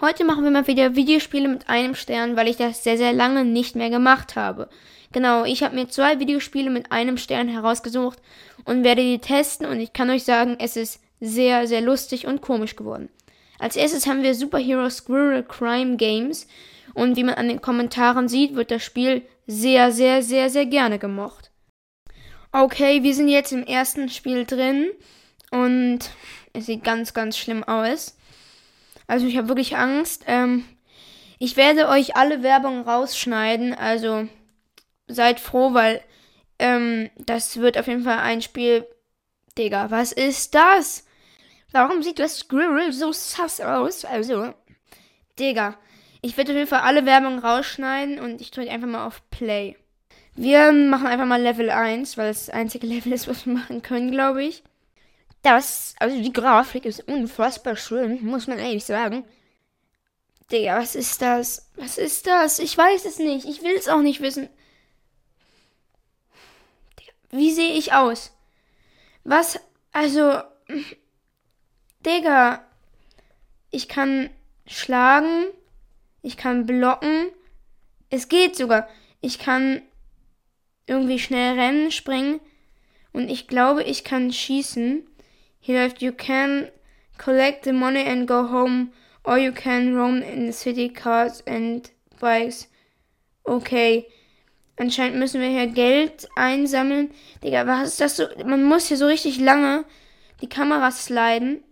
Heute machen wir mal wieder Videospiele mit einem Stern, weil ich das sehr, sehr lange nicht mehr gemacht habe. Genau, ich habe mir zwei Videospiele mit einem Stern herausgesucht und werde die testen und ich kann euch sagen, es ist sehr, sehr lustig und komisch geworden. Als erstes haben wir Superhero Squirrel Crime Games und wie man an den Kommentaren sieht, wird das Spiel sehr, sehr, sehr, sehr gerne gemocht. Okay, wir sind jetzt im ersten Spiel drin und es sieht ganz, ganz schlimm aus. Also ich habe wirklich Angst. Ähm, ich werde euch alle Werbung rausschneiden. Also seid froh, weil ähm, das wird auf jeden Fall ein Spiel. Digga, was ist das? Warum sieht das Squirrel so sass aus? Also, Digga. Ich werde auf jeden Fall alle Werbung rausschneiden und ich drücke einfach mal auf Play. Wir machen einfach mal Level 1, weil es das einzige Level ist, was wir machen können, glaube ich. Das, also die Grafik ist unfassbar schön, muss man ehrlich sagen. Digga, was ist das? Was ist das? Ich weiß es nicht. Ich will es auch nicht wissen. Digga, wie sehe ich aus? Was, also, Digga, ich kann schlagen, ich kann blocken, es geht sogar. Ich kann irgendwie schnell rennen, springen und ich glaube, ich kann schießen. Hier läuft, you can collect the money and go home, or you can roam in the city cars and bikes. Okay. Anscheinend müssen wir hier Geld einsammeln. Digga, was ist das so? Man muss hier so richtig lange die Kamera sliden.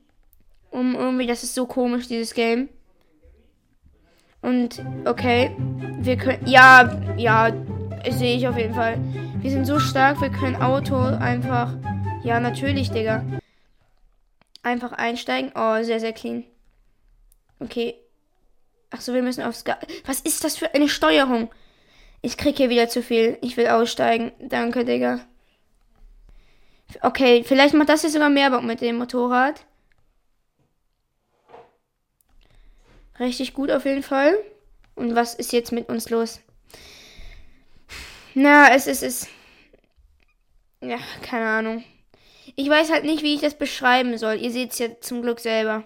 Um irgendwie, das ist so komisch, dieses Game. Und, okay. Wir können, ja, ja, sehe ich auf jeden Fall. Wir sind so stark, wir können Auto einfach, ja, natürlich, Digga. Einfach einsteigen. Oh, sehr, sehr clean. Okay. Achso, wir müssen aufs Gas. Was ist das für eine Steuerung? Ich krieg hier wieder zu viel. Ich will aussteigen. Danke, Digga. Okay, vielleicht macht das hier sogar mehr Bock mit dem Motorrad. Richtig gut auf jeden Fall. Und was ist jetzt mit uns los? Na, es ist es. Ja, keine Ahnung. Ich weiß halt nicht, wie ich das beschreiben soll. Ihr seht es ja zum Glück selber.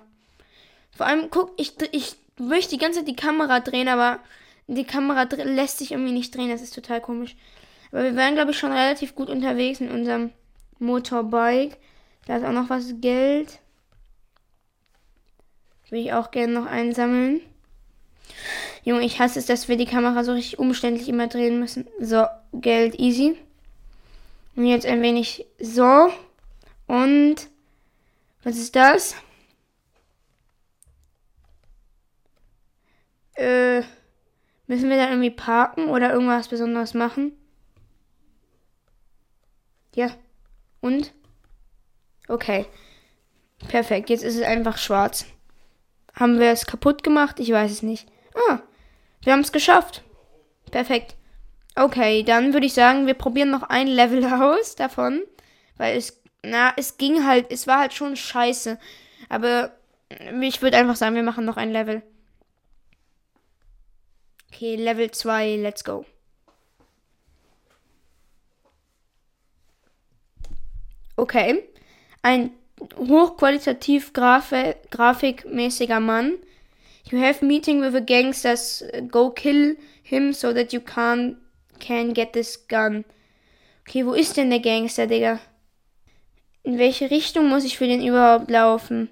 Vor allem, guck, ich, ich möchte die ganze Zeit die Kamera drehen, aber die Kamera lässt sich irgendwie nicht drehen. Das ist total komisch. Aber wir wären, glaube ich, schon relativ gut unterwegs in unserem Motorbike. Da ist auch noch was Geld. Will ich auch gerne noch einsammeln. Junge, ich hasse es, dass wir die Kamera so richtig umständlich immer drehen müssen. So, Geld easy. Und jetzt ein wenig so. Und was ist das? Äh, müssen wir da irgendwie parken oder irgendwas Besonderes machen? Ja. Und? Okay. Perfekt. Jetzt ist es einfach schwarz. Haben wir es kaputt gemacht? Ich weiß es nicht. Ah, wir haben es geschafft. Perfekt. Okay, dann würde ich sagen, wir probieren noch ein Level aus davon, weil es na, es ging halt, es war halt schon scheiße. Aber ich würde einfach sagen, wir machen noch ein Level. Okay, Level 2, let's go. Okay. Ein hochqualitativ Grafi grafikmäßiger Mann. You have meeting with a gangsters. Go kill him so that you can, can get this gun. Okay, wo ist denn der Gangster, Digga? In welche Richtung muss ich für den überhaupt laufen?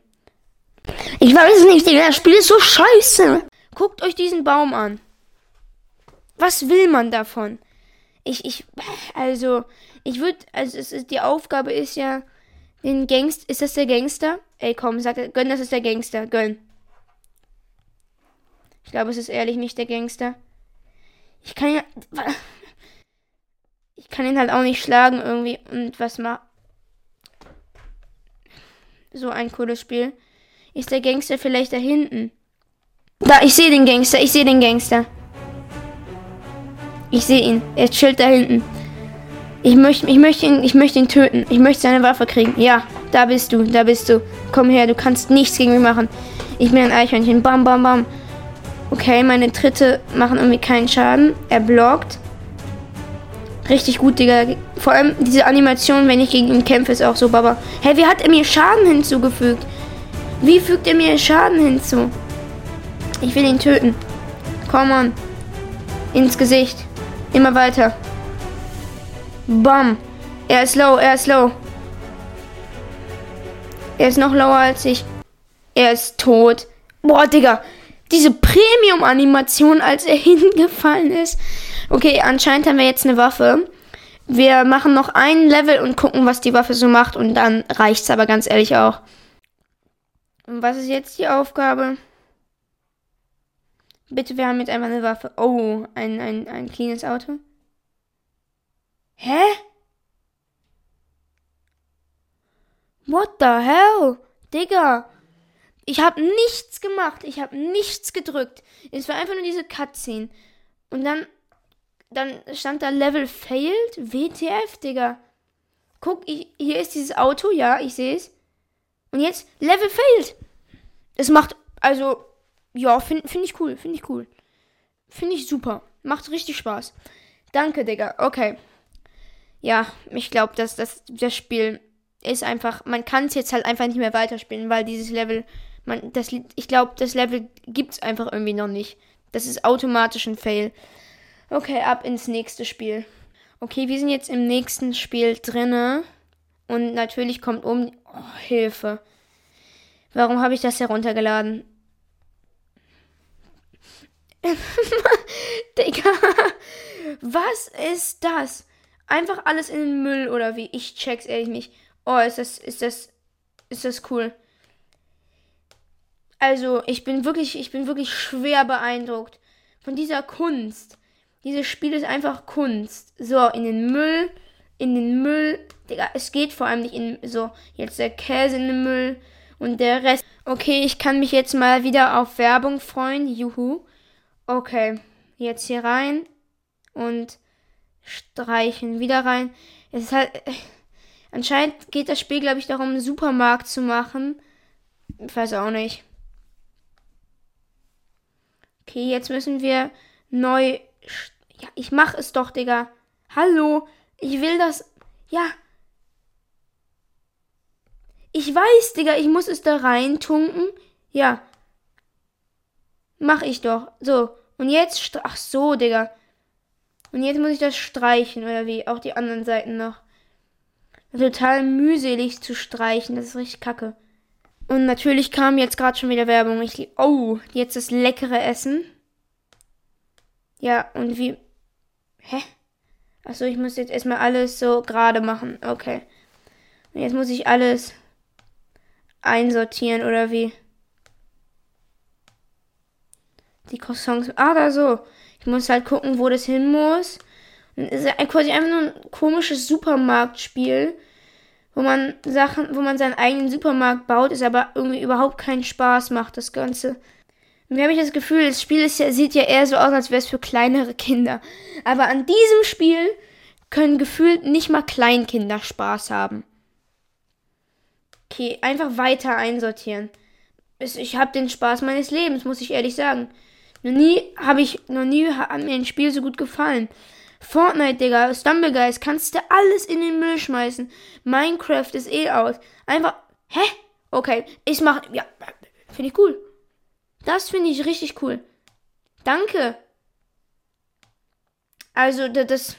Ich weiß nicht, Digga, das Spiel ist so scheiße. Guckt euch diesen Baum an. Was will man davon? Ich, ich, also, ich würde, also, es ist, die Aufgabe ist ja, den Gangster, ist das der Gangster? Ey, komm, sag, gönn, das ist der Gangster, gönn. Ich glaube, es ist ehrlich nicht der Gangster. Ich kann ja, ich kann ihn halt auch nicht schlagen irgendwie und was machen. So ein cooles Spiel. Ist der Gangster vielleicht da hinten? Da, ich sehe den Gangster, ich sehe den Gangster. Ich sehe ihn. Er chillt da hinten. Ich möchte, ich möchte ihn, ich ihn töten. Ich möchte seine Waffe kriegen. Ja, da bist du, da bist du. Komm her, du kannst nichts gegen mich machen. Ich bin ein Eichhörnchen. Bam, bam, bam. Okay, meine Tritte machen irgendwie keinen Schaden. Er blockt. Richtig gut, Digga. Vor allem diese Animation, wenn ich gegen ihn kämpfe, ist auch so, Baba. Hä, wie hat er mir Schaden hinzugefügt? Wie fügt er mir Schaden hinzu? Ich will ihn töten. Komm on. Ins Gesicht. Immer weiter. Bam. Er ist low, er ist low. Er ist noch lower als ich. Er ist tot. Boah, Digga. Diese Premium-Animation, als er hingefallen ist. Okay, anscheinend haben wir jetzt eine Waffe. Wir machen noch ein Level und gucken, was die Waffe so macht. Und dann reicht's aber ganz ehrlich auch. Und was ist jetzt die Aufgabe? Bitte, wir haben jetzt einfach eine Waffe. Oh, ein, ein, ein cleanes Auto. Hä? What the hell? Digga. Ich habe nichts gemacht. Ich habe nichts gedrückt. Es war einfach nur diese Cutscene. Und dann, dann stand da Level failed. WTF, Digga. Guck, ich, hier ist dieses Auto. Ja, ich sehe es. Und jetzt Level failed. Es macht, also, ja, finde find ich cool, finde ich cool. Finde ich super. Macht richtig Spaß. Danke, Digga. Okay. Ja, ich glaube, dass das, das Spiel ist einfach, man kann es jetzt halt einfach nicht mehr weiterspielen, weil dieses Level, man, das, ich glaube, das Level gibt es einfach irgendwie noch nicht. Das ist automatisch ein Fail. Okay, ab ins nächste Spiel. Okay, wir sind jetzt im nächsten Spiel drinne. Und natürlich kommt um. Oh, Hilfe. Warum habe ich das heruntergeladen? Digga, was ist das? Einfach alles in den Müll oder wie? Ich check's ehrlich nicht. Oh, ist das, ist das, ist das cool. Also, ich bin wirklich, ich bin wirklich schwer beeindruckt von dieser Kunst. Dieses Spiel ist einfach Kunst. So, in den Müll, in den Müll. Digga, es geht vor allem nicht in, so, jetzt der Käse in den Müll und der Rest. Okay, ich kann mich jetzt mal wieder auf Werbung freuen. Juhu. Okay, jetzt hier rein und streichen. Wieder rein. Es ist halt. Anscheinend geht das Spiel, glaube ich, darum, einen Supermarkt zu machen. Ich weiß auch nicht. Okay, jetzt müssen wir neu. Ja, ich mach es doch, Digga. Hallo. Ich will das. Ja. Ich weiß, Digga, ich muss es da reintunken. Ja. Mach ich doch. So. Und jetzt. Ach so, Digga. Und jetzt muss ich das streichen, oder wie? Auch die anderen Seiten noch. Total mühselig zu streichen. Das ist richtig kacke. Und natürlich kam jetzt gerade schon wieder Werbung. Ich oh, jetzt das leckere Essen. Ja, und wie. Hä? Achso, ich muss jetzt erstmal alles so gerade machen. Okay. Und jetzt muss ich alles einsortieren, oder wie? Die Croissants. Ah, da so. Ich muss halt gucken, wo das hin muss. Und es ist quasi einfach nur ein komisches Supermarktspiel, wo man Sachen, wo man seinen eigenen Supermarkt baut, ist aber irgendwie überhaupt keinen Spaß macht, das Ganze. Und wir haben das Gefühl, das Spiel ist ja, sieht ja eher so aus, als wäre es für kleinere Kinder. Aber an diesem Spiel können gefühlt nicht mal Kleinkinder Spaß haben. Okay, einfach weiter einsortieren. Ich habe den Spaß meines Lebens, muss ich ehrlich sagen. Noch nie habe ich, noch nie hat mir ein Spiel so gut gefallen. Fortnite, Digga, Stumblegeist, kannst du alles in den Müll schmeißen. Minecraft ist eh aus. Einfach, hä? Okay, ich mach, ja, finde ich cool. Das finde ich richtig cool. Danke. Also, das,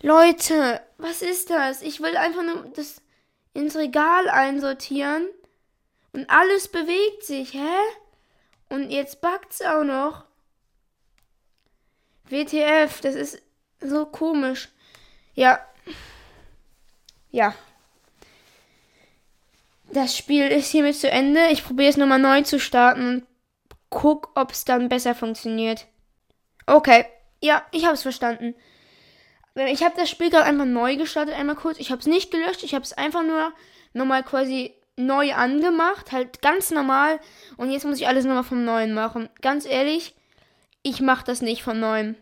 Leute, was ist das? Ich will einfach nur das ins Regal einsortieren und alles bewegt sich, hä? Und jetzt backt's auch noch. WTF, das ist so komisch. Ja. Ja. Das Spiel ist hiermit zu Ende. Ich probiere es nochmal neu zu starten und guck, ob es dann besser funktioniert. Okay. Ja, ich habe es verstanden. Ich habe das Spiel gerade einfach neu gestartet, einmal kurz. Ich habe es nicht gelöscht, ich habe es einfach nur nochmal quasi neu angemacht, halt ganz normal. Und jetzt muss ich alles nochmal vom Neuen machen. Ganz ehrlich, ich mache das nicht von Neuem.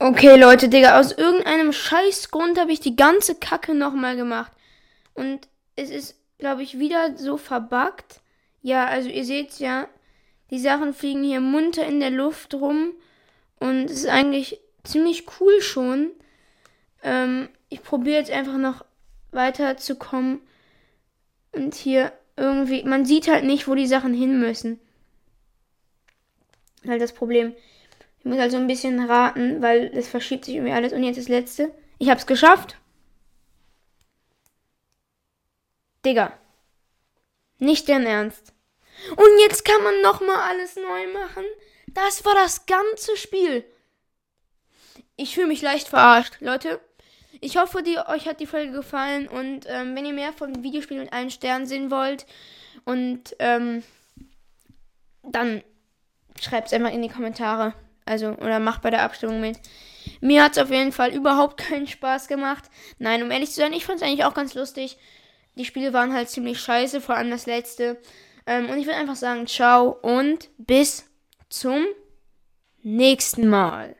Okay, Leute, Digga, aus irgendeinem Scheißgrund habe ich die ganze Kacke nochmal gemacht. Und es ist, glaube ich, wieder so verbuggt. Ja, also ihr seht ja, die Sachen fliegen hier munter in der Luft rum. Und es ist eigentlich ziemlich cool schon. Ähm, ich probiere jetzt einfach noch weiterzukommen. Und hier irgendwie, man sieht halt nicht, wo die Sachen hin müssen. Halt das Problem. Ich muss also ein bisschen raten, weil das verschiebt sich irgendwie alles. Und jetzt das letzte. Ich hab's geschafft. Digga. Nicht dein Ernst. Und jetzt kann man nochmal alles neu machen. Das war das ganze Spiel. Ich fühle mich leicht verarscht, Leute. Ich hoffe, die, euch hat die Folge gefallen und ähm, wenn ihr mehr von Videospielen mit allen Sternen sehen wollt und ähm, dann schreibt es einfach in die Kommentare. Also, oder macht bei der Abstimmung mit. Mir hat es auf jeden Fall überhaupt keinen Spaß gemacht. Nein, um ehrlich zu sein, ich fand es eigentlich auch ganz lustig. Die Spiele waren halt ziemlich scheiße, vor allem das letzte. Ähm, und ich würde einfach sagen, ciao und bis zum nächsten Mal.